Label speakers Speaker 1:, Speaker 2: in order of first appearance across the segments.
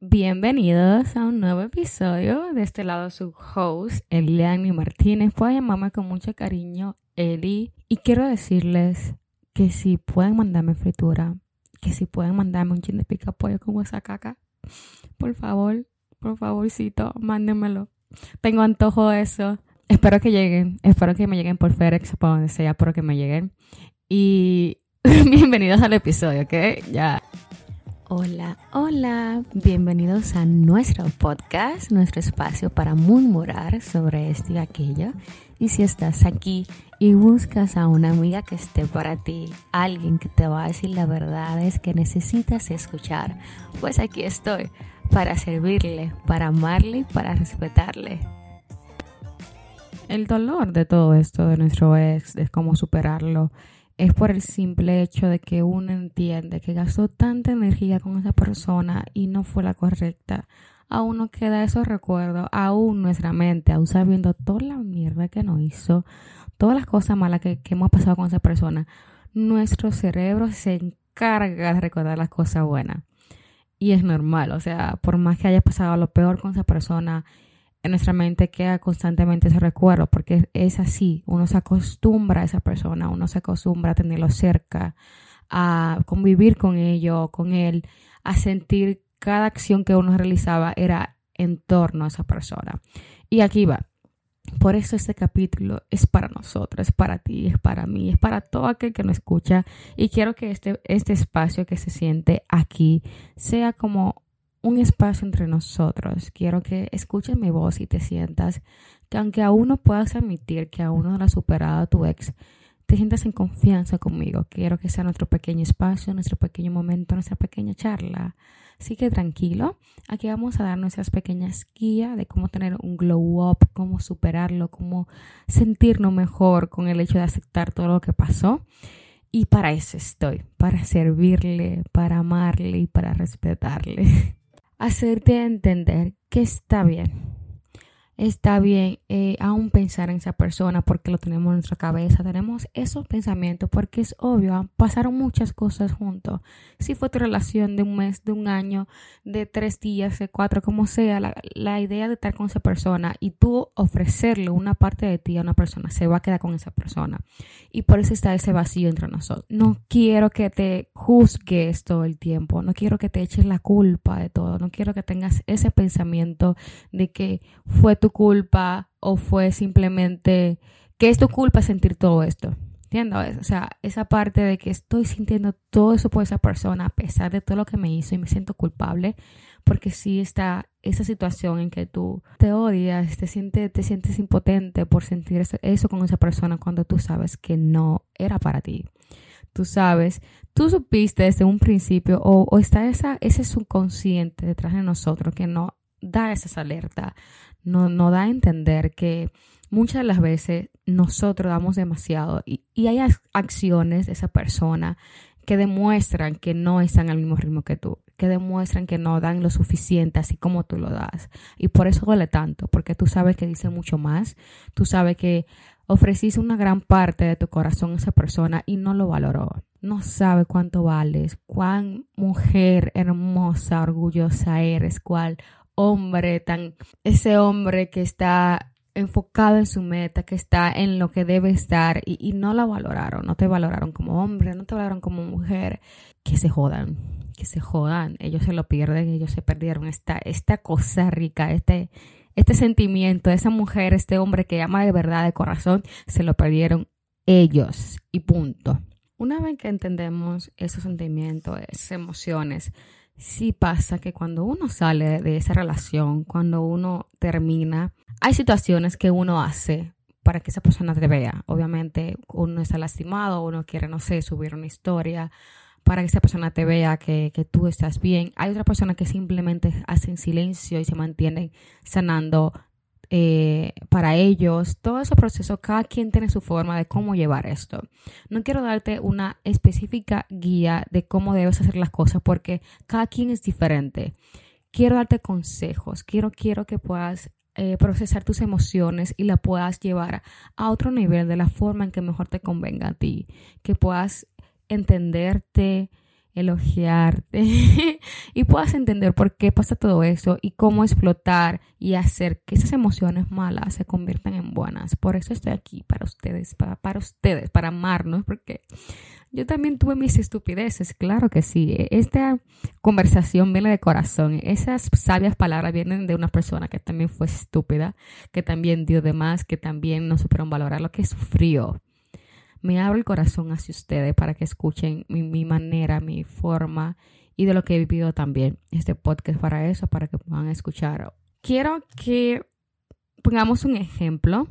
Speaker 1: Bienvenidos a un nuevo episodio. De este lado su host, Eliani Martínez. Pueden llamarme con mucho cariño Eli. Y quiero decirles que si pueden mandarme fritura, que si pueden mandarme un chin de pica pollo como esa caca, por favor, por favorcito, mándenmelo. Tengo antojo de eso. Espero que lleguen, espero que me lleguen por FedEx, por donde sea, espero que me lleguen. Y bienvenidos al episodio, ¿ok? Ya Hola, hola, bienvenidos a nuestro podcast, nuestro espacio para murmurar sobre esto y aquello. Y si estás aquí y buscas a una amiga que esté para ti, alguien que te va a decir la verdad es que necesitas escuchar, pues aquí estoy para servirle, para amarle para respetarle. El dolor de todo esto de nuestro ex, es cómo superarlo es por el simple hecho de que uno entiende que gastó tanta energía con esa persona y no fue la correcta. Aún nos queda esos recuerdos, aún nuestra mente, aún sabiendo toda la mierda que nos hizo, todas las cosas malas que, que hemos pasado con esa persona, nuestro cerebro se encarga de recordar las cosas buenas. Y es normal, o sea, por más que haya pasado lo peor con esa persona, nuestra mente queda constantemente ese recuerdo, porque es así, uno se acostumbra a esa persona, uno se acostumbra a tenerlo cerca, a convivir con ello, con él, a sentir cada acción que uno realizaba era en torno a esa persona. Y aquí va. Por eso este capítulo es para nosotros, es para ti, es para mí, es para todo aquel que nos escucha. Y quiero que este, este espacio que se siente aquí sea como un espacio entre nosotros. Quiero que escuches mi voz y te sientas que aunque aún no puedas admitir que aún no lo has superado a tu ex, te sientas en confianza conmigo. Quiero que sea nuestro pequeño espacio, nuestro pequeño momento, nuestra pequeña charla. Así que tranquilo, aquí vamos a dar nuestras pequeñas guías de cómo tener un glow up, cómo superarlo, cómo sentirnos mejor con el hecho de aceptar todo lo que pasó. Y para eso estoy, para servirle, para amarle y para respetarle. hacerte entender que está bien. Está bien eh, aún pensar en esa persona porque lo tenemos en nuestra cabeza, tenemos esos pensamientos porque es obvio, pasaron muchas cosas juntos. Si fue tu relación de un mes, de un año, de tres días, de cuatro, como sea, la, la idea de estar con esa persona y tú ofrecerle una parte de ti a una persona, se va a quedar con esa persona. Y por eso está ese vacío entre nosotros. No quiero que te juzgues todo el tiempo, no quiero que te eches la culpa de todo, no quiero que tengas ese pensamiento de que fue tu culpa o fue simplemente que es tu culpa sentir todo esto. ¿Entiendes? O sea, esa parte de que estoy sintiendo todo eso por esa persona a pesar de todo lo que me hizo y me siento culpable, porque sí está esa situación en que tú te odias, te sientes, te sientes impotente por sentir eso con esa persona cuando tú sabes que no era para ti. Tú sabes, tú supiste desde un principio o, está esa, ese subconsciente detrás de nosotros que no da esas alertas, no, no da a entender que muchas de las veces nosotros damos demasiado y, hay acciones de esa persona que demuestran que no están al mismo ritmo que tú, que demuestran que no dan lo suficiente así como tú lo das. Y por eso duele tanto, porque tú sabes que dice mucho más, tú sabes que ofreciste una gran parte de tu corazón a esa persona y no lo valoró. No sabe cuánto vales, cuán mujer hermosa, orgullosa eres, cuál hombre, tan ese hombre que está enfocado en su meta, que está en lo que debe estar y, no la valoraron, no te valoraron como hombre, no te valoraron como mujer, que se jodan, que se jodan, ellos se lo pierden, ellos se perdieron esta, esta cosa rica, este, este sentimiento, esa mujer, este hombre que ama de verdad, de corazón, se lo perdieron ellos y punto. Una vez que entendemos esos sentimientos, esas emociones, sí pasa que cuando uno sale de esa relación, cuando uno termina, hay situaciones que uno hace para que esa persona te vea. Obviamente uno está lastimado, uno quiere, no sé, subir una historia para que esa persona te vea que, tú estás bien. Hay otra persona que simplemente hacen silencio y se mantienen sanando eh, para ellos, todo ese proceso, cada quien tiene su forma de cómo llevar esto. No quiero darte una específica guía de cómo debes hacer las cosas porque cada quien es diferente. Quiero darte consejos, quiero, quiero que puedas eh, procesar tus emociones y la puedas llevar a otro nivel de la forma en que mejor te convenga a ti, que puedas entenderte, elogiarte y puedas entender por qué pasa todo eso y cómo explotar y hacer que esas emociones malas se conviertan en buenas. Por eso estoy aquí para ustedes, para, para ustedes, para amarnos, porque yo también tuve mis estupideces, claro que sí. Esta conversación viene de corazón. Esas sabias palabras vienen de una persona que también fue estúpida, que también dio de más, que también no supieron valorar lo que sufrió. Me abro el corazón hacia ustedes para que escuchen mi, manera, mi forma y de lo que he vivido también. Este podcast para eso, para que puedan escuchar. Quiero que pongamos un ejemplo.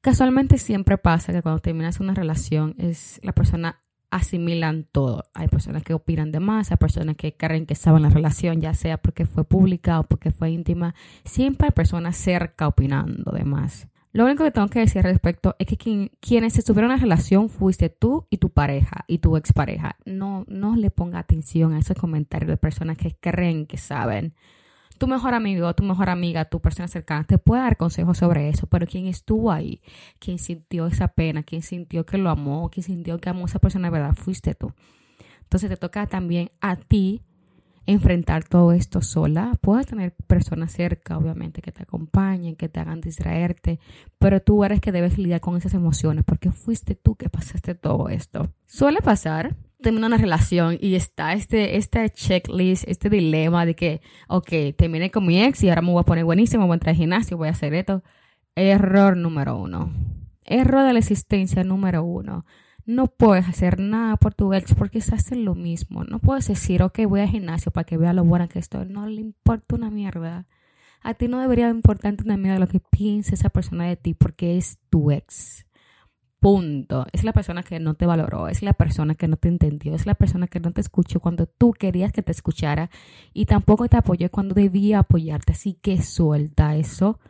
Speaker 1: Casualmente siempre pasa que cuando terminas una relación es la persona asimilan todo. Hay personas que opinan de más, hay personas que creen que saben la relación, ya sea porque fue pública o porque fue íntima. Siempre hay personas cerca opinando de más. Lo único que tengo que decir al respecto es que quien, quienes estuvieron en la relación fuiste tú y tu pareja y tu expareja. No, no le ponga atención a esos comentarios de personas que creen que saben. Tu mejor amigo, tu mejor amiga, tu persona cercana te puede dar consejos sobre eso, pero quien estuvo ahí, quien sintió esa pena, quien sintió que lo amó, quien sintió que amó a esa persona de verdad, fuiste tú. Entonces te toca también a ti enfrentar todo esto sola. Puedes tener personas cerca, obviamente, que te acompañen, que te hagan distraerte, pero tú eres que debes lidiar con esas emociones porque fuiste tú que pasaste todo esto. Suele pasar termina una relación y está este, este checklist, este dilema de que, ok, terminé con mi ex y ahora me voy a poner buenísimo, voy a entrar al gimnasio, voy a hacer esto. Error número uno. Error de la existencia número uno. No puedes hacer nada por tu ex porque se hace lo mismo. No puedes decir, ok, voy al gimnasio para que vea lo buena que estoy. No le importa una mierda. A ti no debería importarte una mierda lo que piense esa persona de ti porque es tu ex. Punto. Es la persona que no te valoró, es la persona que no te entendió, es la persona que no te escuchó cuando tú querías que te escuchara y tampoco te apoyó cuando debía apoyarte. Así que suelta eso.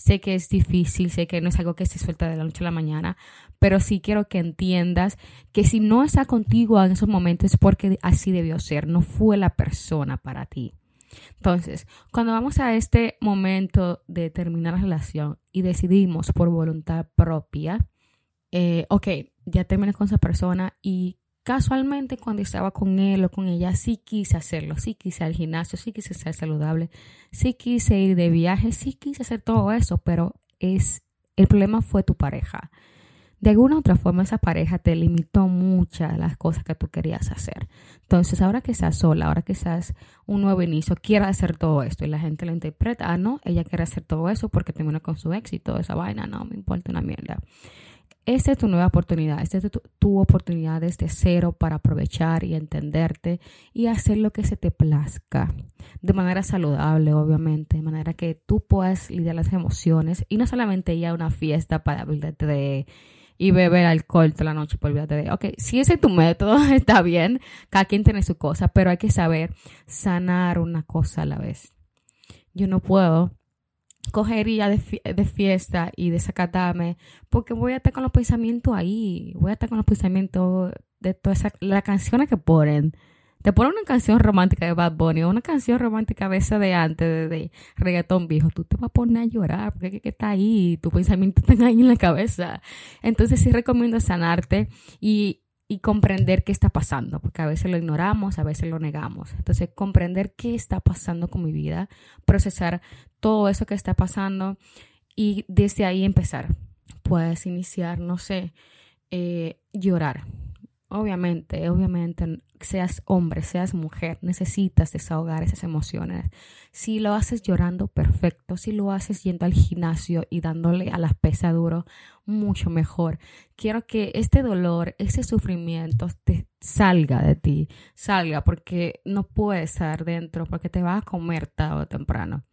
Speaker 1: Sé que es difícil, sé que no es algo que se suelta de la noche a la mañana, pero sí quiero que entiendas que si no está contigo en esos momentos es porque así debió ser, no fue la persona para ti. Entonces, cuando vamos a este momento de terminar la relación y decidimos por voluntad propia, eh, ok, ya terminé con esa persona y casualmente cuando estaba con él o con ella sí quise hacerlo, sí quise ir al gimnasio, sí quise ser saludable, sí quise ir de viaje, sí quise hacer todo eso, pero es el problema fue tu pareja. De alguna u otra forma esa pareja te limitó muchas las cosas que tú querías hacer. Entonces, ahora que estás sola, ahora que estás un nuevo inicio, quiere hacer todo esto y la gente lo interpreta, ah, no, ella quiere hacer todo eso porque terminó con su éxito, esa vaina, no me importa una mierda. Esta es tu nueva oportunidad, esta es tu, oportunidad desde cero para aprovechar y entenderte y hacer lo que se te plazca, de manera saludable, obviamente, de manera que tú puedas lidiar las emociones y no solamente ir a una fiesta para olvidarte de y beber alcohol toda la noche por olvidarte de, ok, si ese es tu método, está bien, cada quien tiene su cosa, pero hay que saber sanar una cosa a la vez. Yo no puedo cogería de, fiesta y desacatarme, porque voy a estar con los pensamientos ahí, voy a estar con los pensamientos de todas las canciones que ponen. Te ponen una canción romántica de Bad Bunny o una canción romántica de esa de antes, de, reggaetón viejo, tú te vas a poner a llorar porque que, que está ahí, tu pensamiento está ahí en la cabeza. Entonces sí recomiendo sanarte y y comprender qué está pasando, porque a veces lo ignoramos, a veces lo negamos. Entonces, comprender qué está pasando con mi vida, procesar todo eso que está pasando y desde ahí empezar. Puedes iniciar, no sé, eh, llorar. Obviamente, obviamente, seas hombre, seas mujer, necesitas desahogar esas emociones. Si lo haces llorando, perfecto. Si lo haces yendo al gimnasio y dándole a las pesas duro, mucho mejor. Quiero que este dolor, ese sufrimiento te salga de ti, salga porque no puede estar dentro, porque te va a comer tarde o temprano.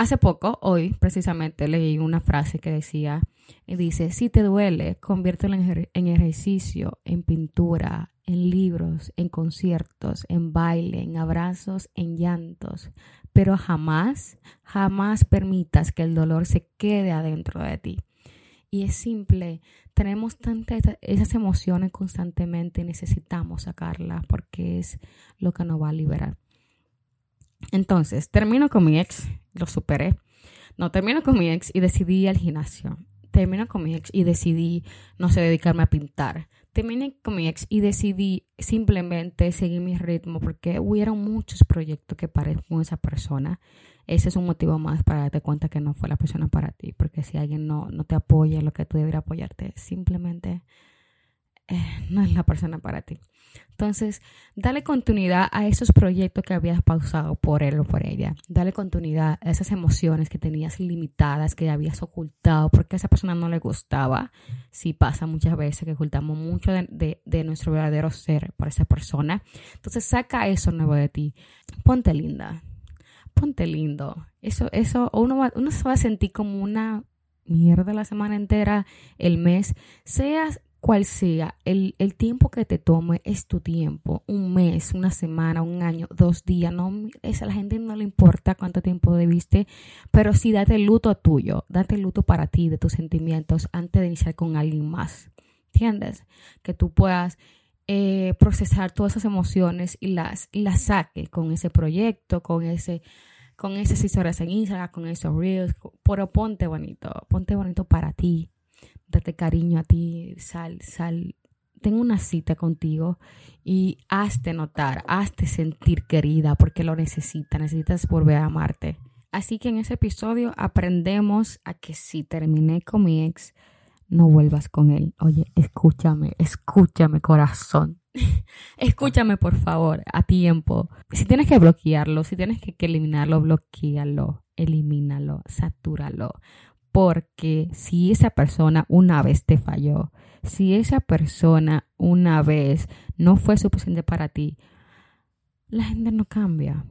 Speaker 1: Hace poco, hoy precisamente, leí una frase que decía, y dice, si te duele, conviértelo en ejercicio, en pintura, en libros, en conciertos, en baile, en abrazos, en llantos, pero jamás, jamás permitas que el dolor se quede adentro de ti. Y es simple, tenemos tantas esas emociones constantemente y necesitamos sacarlas porque es lo que nos va a liberar. Entonces, termino con mi ex, lo superé. No, termino con mi ex y decidí ir al gimnasio. terminé con mi ex y decidí, no sé, dedicarme a pintar. Terminé con mi ex y decidí simplemente seguir mi ritmo porque hubieron muchos proyectos que paré con esa persona. Ese es un motivo más para darte cuenta que no fue la persona para ti. Porque si alguien no, no te apoya lo que tú deberías apoyarte, simplemente eh, no es la persona para ti. Entonces, dale continuidad a esos proyectos que habías pausado por él o por ella. Dale continuidad a esas emociones que tenías limitadas, que habías ocultado porque a esa persona no le gustaba. Sí pasa muchas veces que ocultamos mucho de, de nuestro verdadero ser por esa persona. Entonces, saca eso nuevo de ti. Ponte linda. Ponte lindo. Eso, eso, uno, uno se va a sentir como una mierda la semana entera, el mes. Seas cual sea, el, el, tiempo que te tome es tu tiempo, un mes, una semana, un año, dos días, no, a la gente no le importa cuánto tiempo debiste, pero sí date el luto tuyo, date el luto para ti, de tus sentimientos, antes de iniciar con alguien más, ¿entiendes? Que tú puedas eh, procesar todas esas emociones y las, y las saques con ese proyecto, con ese con esas historias en Instagram, con esos reels, pero ponte bonito, ponte bonito para ti, date cariño a ti, sal, sal, tengo una cita contigo y hazte notar, hazte sentir querida porque lo necesitas, necesitas volver a amarte. Así que en ese episodio aprendemos a que si terminé con mi ex, no vuelvas con él. Oye, escúchame, escúchame corazón. escúchame por favor, a tiempo. Si tienes que bloquearlo, si tienes que, que eliminarlo, bloquealo, elimínalo, satúralo porque si esa persona una vez te falló, si esa persona una vez no fue suficiente para ti, la gente no cambia.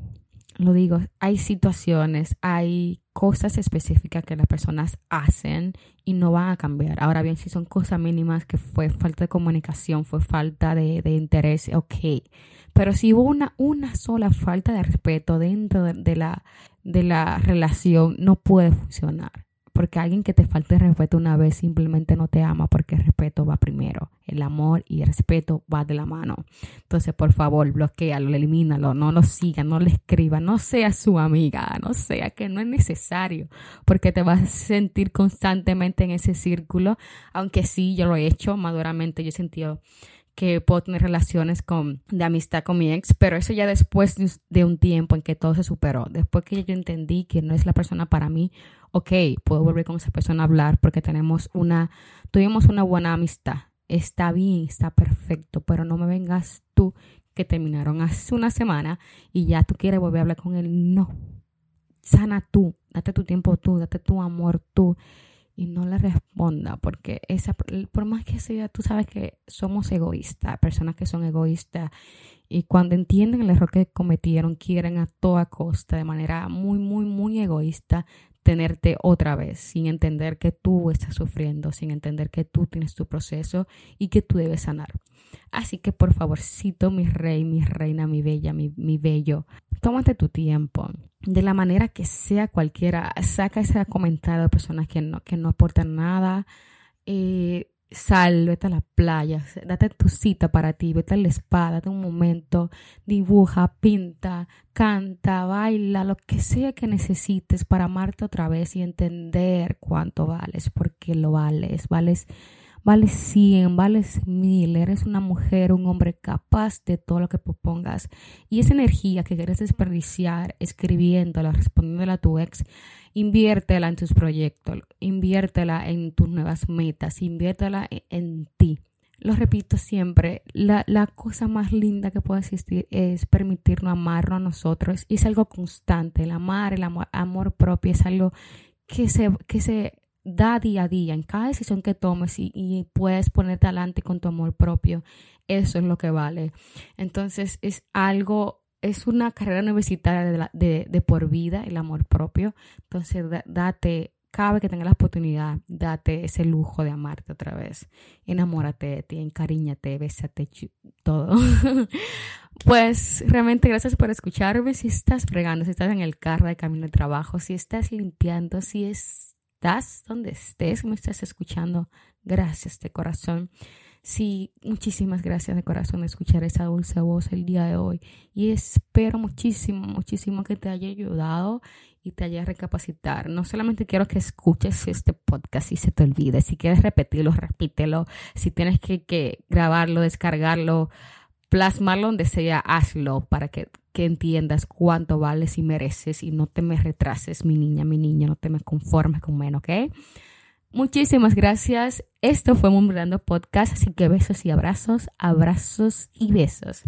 Speaker 1: Lo digo, hay situaciones, hay cosas específicas que las personas hacen y no van a cambiar. Ahora bien, si son cosas mínimas que fue falta de comunicación, fue falta de, interés, ok. Pero si hubo una, una sola falta de respeto dentro de la, de la relación, no puede funcionar porque alguien que te falte respeto una vez simplemente no te ama porque el respeto va primero. El amor y el respeto va de la mano. Entonces, por favor, bloquealo, elimínalo, no lo siga, no le escriba, no sea su amiga, no sea que no es necesario, porque te vas a sentir constantemente en ese círculo, aunque sí, yo lo he hecho maduramente, yo he sentido que puedo tener relaciones con, de amistad con mi ex, pero eso ya después de un tiempo en que todo se superó, después que yo entendí que no es la persona para mí, ok, puedo volver con esa persona a hablar porque tenemos una, tuvimos una buena amistad, está bien, está perfecto, pero no me vengas tú que terminaron hace una semana y ya tú quieres volver a hablar con él, no, sana tú, date tu tiempo tú, date tu amor tú y no le responda, porque esa, por más que sea, tú sabes que somos egoístas, personas que son egoístas y cuando entienden el error que cometieron, quieren a toda costa, de manera muy, muy, muy egoísta, tenerte otra vez, sin entender que tú estás sufriendo, sin entender que tú tienes tu proceso y que tú debes sanar. Así que por favorcito, mi rey, mi reina, mi bella, mi, mi bello, tómate tu tiempo. De la manera que sea cualquiera, saca ese comentario de personas que no, que no aportan nada. Eh, sal, vete a la playa, date tu cita para ti, vete a la espada, date un momento, dibuja, pinta, canta, baila, lo que sea que necesites para amarte otra vez y entender cuánto vales, porque lo vales, vales vales 100, vales mil, eres una mujer, un hombre capaz de todo lo que propongas. Y esa energía que quieres desperdiciar escribiéndola, respondiéndola a tu ex, inviértela en tus proyectos, inviértela en tus nuevas metas, inviértela en, en ti. Lo repito siempre, la, la, cosa más linda que puede existir es permitirnos amarnos a nosotros y es algo constante. El amar, el amor, amor propio es algo que se, que se da día a día, en cada decisión que tomes y, puedes ponerte adelante con tu amor propio, eso es lo que vale. Entonces es algo, es una carrera universitaria de, de, por vida, el amor propio. Entonces date, cada vez que tengas la oportunidad, date ese lujo de amarte otra vez. Enamórate de ti, encariñate, bésate, todo. pues realmente gracias por escucharme. Si estás fregando, si estás en el carro de camino de trabajo, si estás limpiando, si es estás, donde estés, me estás escuchando, gracias de corazón. Sí, muchísimas gracias de corazón de escuchar esa dulce voz el día de hoy. Y espero muchísimo, muchísimo que te haya ayudado y te haya recapacitar. No solamente quiero que escuches este podcast y se te olvide. Si quieres repetirlo, repítelo. Si tienes que, que grabarlo, descargarlo, plasmarlo donde sea, hazlo para que, que, entiendas cuánto vales y mereces y no te me retrases, mi niña, mi niña, no te me conformes con menos, ¿ok? Muchísimas gracias. Esto fue Murmurando Podcast, así que besos y abrazos, abrazos y besos.